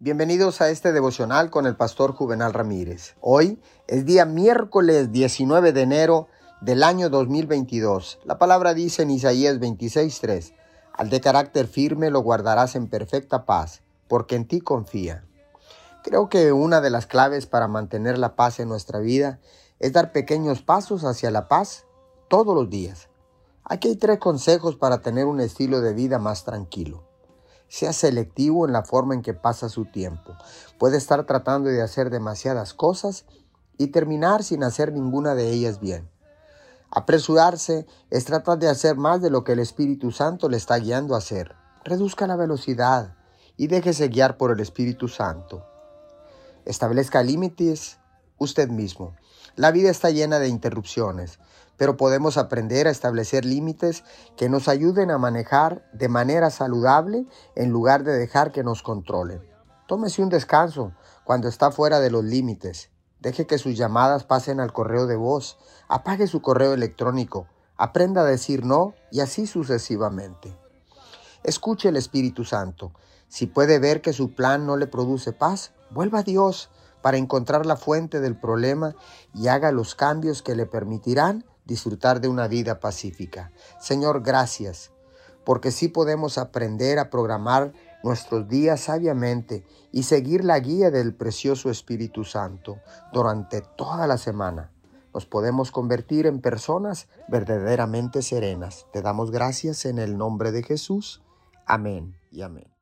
Bienvenidos a este devocional con el pastor Juvenal Ramírez. Hoy es día miércoles 19 de enero del año 2022. La palabra dice en Isaías 26:3, al de carácter firme lo guardarás en perfecta paz, porque en ti confía. Creo que una de las claves para mantener la paz en nuestra vida es dar pequeños pasos hacia la paz todos los días. Aquí hay tres consejos para tener un estilo de vida más tranquilo. Sea selectivo en la forma en que pasa su tiempo. Puede estar tratando de hacer demasiadas cosas y terminar sin hacer ninguna de ellas bien. Apresurarse es tratar de hacer más de lo que el Espíritu Santo le está guiando a hacer. Reduzca la velocidad y déjese guiar por el Espíritu Santo. Establezca límites usted mismo. La vida está llena de interrupciones, pero podemos aprender a establecer límites que nos ayuden a manejar de manera saludable en lugar de dejar que nos controlen. Tómese un descanso cuando está fuera de los límites. Deje que sus llamadas pasen al correo de voz. Apague su correo electrónico. Aprenda a decir no y así sucesivamente. Escuche el Espíritu Santo. Si puede ver que su plan no le produce paz, vuelva a Dios para encontrar la fuente del problema y haga los cambios que le permitirán disfrutar de una vida pacífica. Señor, gracias, porque sí podemos aprender a programar nuestros días sabiamente y seguir la guía del precioso Espíritu Santo durante toda la semana. Nos podemos convertir en personas verdaderamente serenas. Te damos gracias en el nombre de Jesús. Amén y amén.